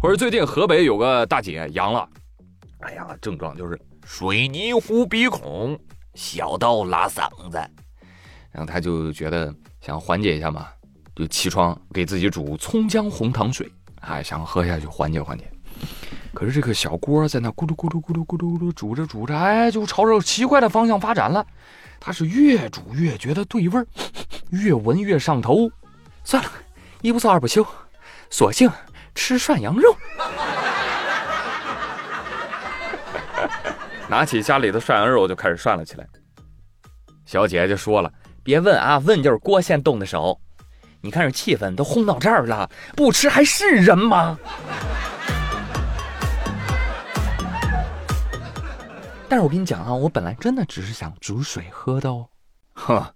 或者最近河北有个大姐阳了，哎呀，症状就是水泥糊鼻孔，小到拉嗓子，然后她就觉得想缓解一下嘛，就起床给自己煮葱姜红糖水，哎，想喝下去缓解缓解。可是这个小锅在那咕噜咕噜咕噜咕噜咕噜煮着煮着，哎，就朝着奇怪的方向发展了。她是越煮越觉得对味儿，越闻越上头。算了，一不做二不休，索性。吃涮羊肉，拿起家里的涮羊肉就开始涮了起来。小姐就说了：“别问啊，问就是郭先动的手。你看这气氛都轰到这儿了，不吃还是人吗？” 但是我跟你讲啊，我本来真的只是想煮水喝的哦。呵，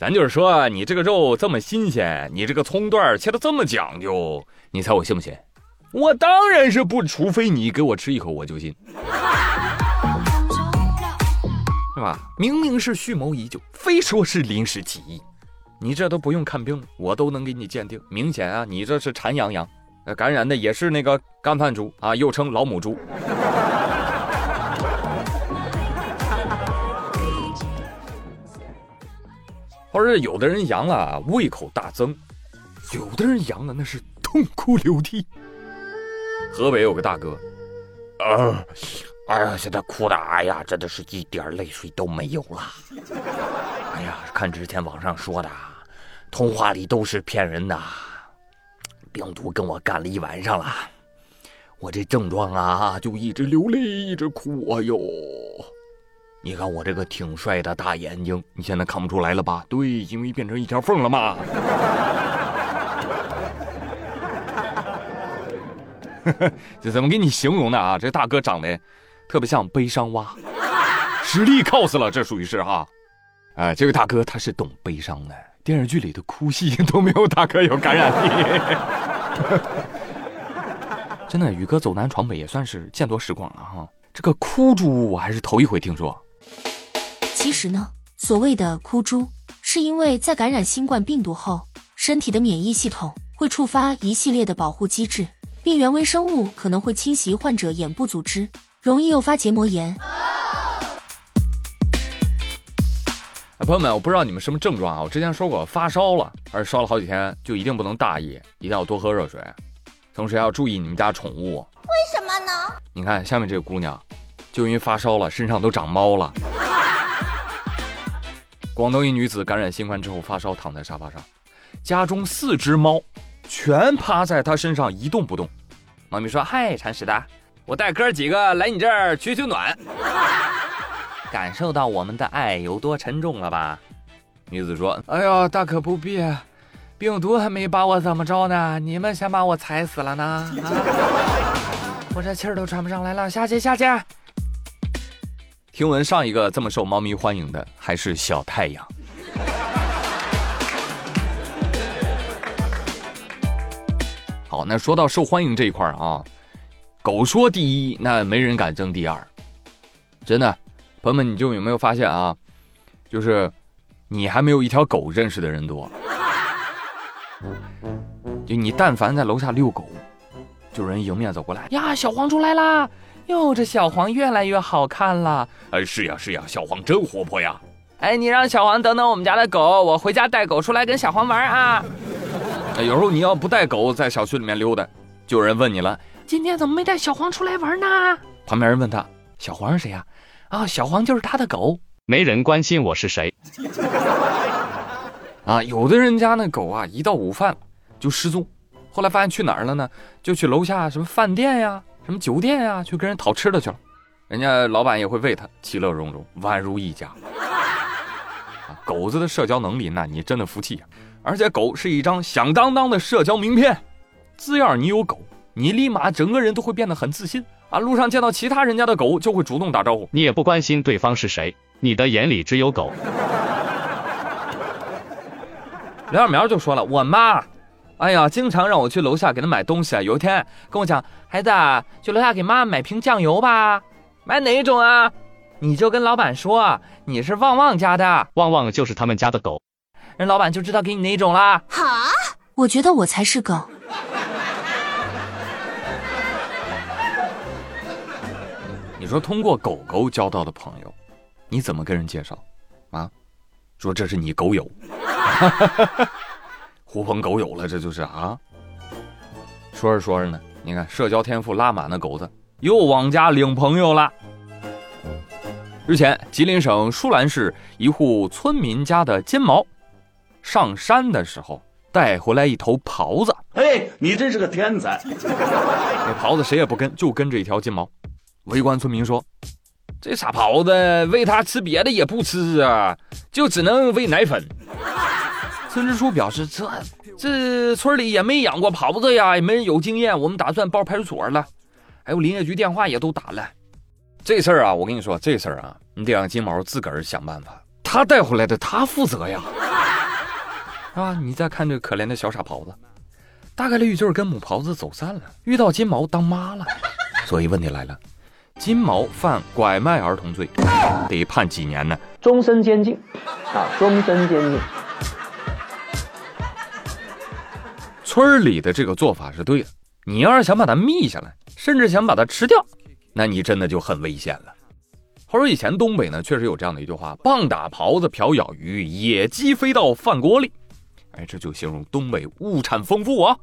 咱就是说，你这个肉这么新鲜，你这个葱段切的这么讲究。你猜我信不信？我当然是不，除非你给我吃一口，我就信，是吧？明明是蓄谋已久，非说是临时起意，你这都不用看病，我都能给你鉴定。明显啊，你这是馋羊羊，呃，感染的也是那个干饭猪啊，又称老母猪。或者有的人阳了，胃口大增；有的人阳了，那是。痛哭流涕。河北有个大哥，啊，哎呀，现在哭的，哎呀，真的是一点泪水都没有了。哎呀，看之前网上说的，童话里都是骗人的，病毒跟我干了一晚上了，我这症状啊，就一直流泪，一直哭。哎呦，你看我这个挺帅的大眼睛，你现在看不出来了吧？对，因为变成一条缝了嘛。这怎么给你形容的啊？这大哥长得特别像悲伤蛙，实力 cos 了，这属于是哈。哎，这位大哥他是懂悲伤的，电视剧里的哭戏都没有大哥有感染力。真的，宇哥走南闯北也算是见多识广了哈。这个哭猪我还是头一回听说。其实呢，所谓的哭猪，是因为在感染新冠病毒后，身体的免疫系统会触发一系列的保护机制。病原微生物可能会侵袭患者眼部组织，容易诱发结膜炎。朋友们，我不知道你们什么症状啊？我之前说过，发烧了，而烧了好几天，就一定不能大意，一定要多喝热水，同时要注意你们家宠物。为什么呢？你看下面这个姑娘，就因为发烧了，身上都长猫了。广东一女子感染新冠之后发烧，躺在沙发上，家中四只猫。全趴在他身上一动不动。猫咪说：“嗨，铲屎的，我带哥几个来你这儿取取暖，感受到我们的爱有多沉重了吧？”女子说：“哎呦，大可不必，病毒还没把我怎么着呢，你们先把我踩死了呢？我这气儿都喘不上来了，下去下去。”听闻上一个这么受猫咪欢迎的还是小太阳。好，那说到受欢迎这一块啊，狗说第一，那没人敢争第二。真的，朋友们，你就有没有发现啊？就是你还没有一条狗认识的人多。就你但凡在楼下遛狗，就有人迎面走过来呀，小黄出来啦！哟，这小黄越来越好看了。哎，是呀是呀，小黄真活泼呀。哎，你让小黄等等我们家的狗，我回家带狗出来跟小黄玩啊。有时候你要不带狗在小区里面溜达，就有人问你了：“今天怎么没带小黄出来玩呢？”旁边人问他：“小黄是谁呀？”啊，小黄就是他的狗。没人关心我是谁。啊，有的人家那狗啊，一到午饭就失踪，后来发现去哪儿了呢？就去楼下什么饭店呀、什么酒店呀，去跟人讨吃的去了。人家老板也会喂他，其乐融融，宛如一家。狗子的社交能力，那你真的服气呀！而且狗是一张响当当的社交名片，只要你有狗，你立马整个人都会变得很自信啊！路上见到其他人家的狗，就会主动打招呼。你也不关心对方是谁，你的眼里只有狗。刘小苗就说了：“我妈，哎呀，经常让我去楼下给他买东西啊。有一天跟我讲，孩子，去楼下给妈买瓶酱油吧。买哪一种啊？你就跟老板说你是旺旺家的，旺旺就是他们家的狗，人老板就知道给你哪一种啦。好，我觉得我才是狗。你说通过狗狗交到的朋友，你怎么跟人介绍？啊，说这是你狗友。狐朋狗友了，这就是啊。说着说着呢，你看社交天赋拉满的狗子又往家领朋友了。日前，吉林省舒兰市一户村民家的金毛上山的时候带回来一头狍子。哎，你真是个天才！那狍子谁也不跟，就跟着一条金毛。围观村民说：“这傻狍子喂它吃别的也不吃啊，就只能喂奶粉。”村支书表示：“这这村里也没养过狍子呀，也没人有经验。我们打算报派出所了，还有林业局电话也都打了。这事儿啊，我跟你说，这事儿啊，你得让金毛自个儿想办法。他带回来的，他负责呀，啊！你再看这可怜的小傻狍子，大概率就是跟母狍子走散了，遇到金毛当妈了。所以问题来了，金毛犯拐卖儿童罪，得判几年呢？终身监禁，啊，终身监禁。”村里的这个做法是对的，你要是想把它密下来，甚至想把它吃掉，那你真的就很危险了。话说以前东北呢，确实有这样的一句话：“棒打狍子，瓢舀鱼，野鸡飞到饭锅里。”哎，这就形容东北物产丰富啊。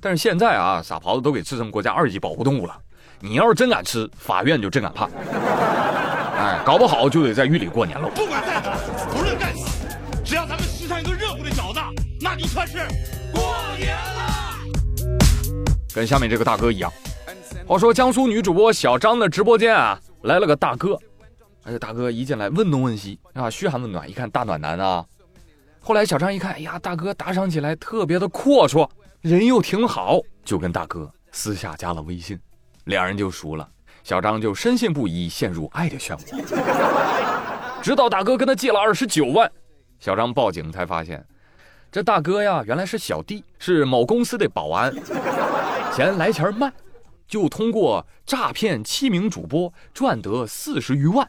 但是现在啊，傻狍子都给制成国家二级保护动物了，你要是真敢吃，法院就真敢判。哎，搞不好就得在狱里过年了。不管在哪，不论干死，只要咱们吃上一顿热乎的饺子，那就算是。跟下面这个大哥一样。话说江苏女主播小张的直播间啊，来了个大哥。哎呀，大哥一进来问东问西啊，嘘寒问暖，一看大暖男啊。后来小张一看，哎呀，大哥打赏起来特别的阔绰，人又挺好，就跟大哥私下加了微信，两人就熟了。小张就深信不疑，陷入爱的漩涡。直到大哥跟他借了二十九万，小张报警才发现。这大哥呀，原来是小弟，是某公司的保安，钱来钱慢，就通过诈骗七名主播赚得四十余万，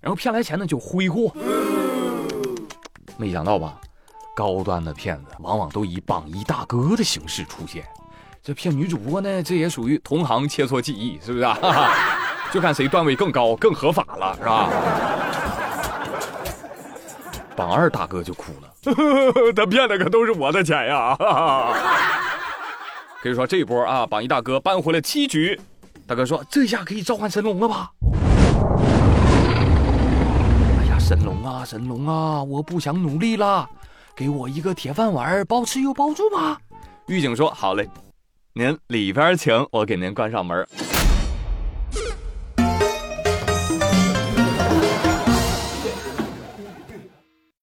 然后骗来钱呢就挥霍。没想到吧，高端的骗子往往都以榜一大哥的形式出现，这骗女主播呢，这也属于同行切磋技艺，是不是啊？就看谁段位更高、更合法了，是吧？榜二大哥就哭了。他骗的可都是我的钱呀！可以说这波啊，榜一大哥扳回了七局。大哥说：“这下可以召唤神龙了吧？”哎呀，神龙啊，神龙啊，我不想努力了，给我一个铁饭碗，包吃又包住吧。狱警说：“好嘞，您里边请，我给您关上门。”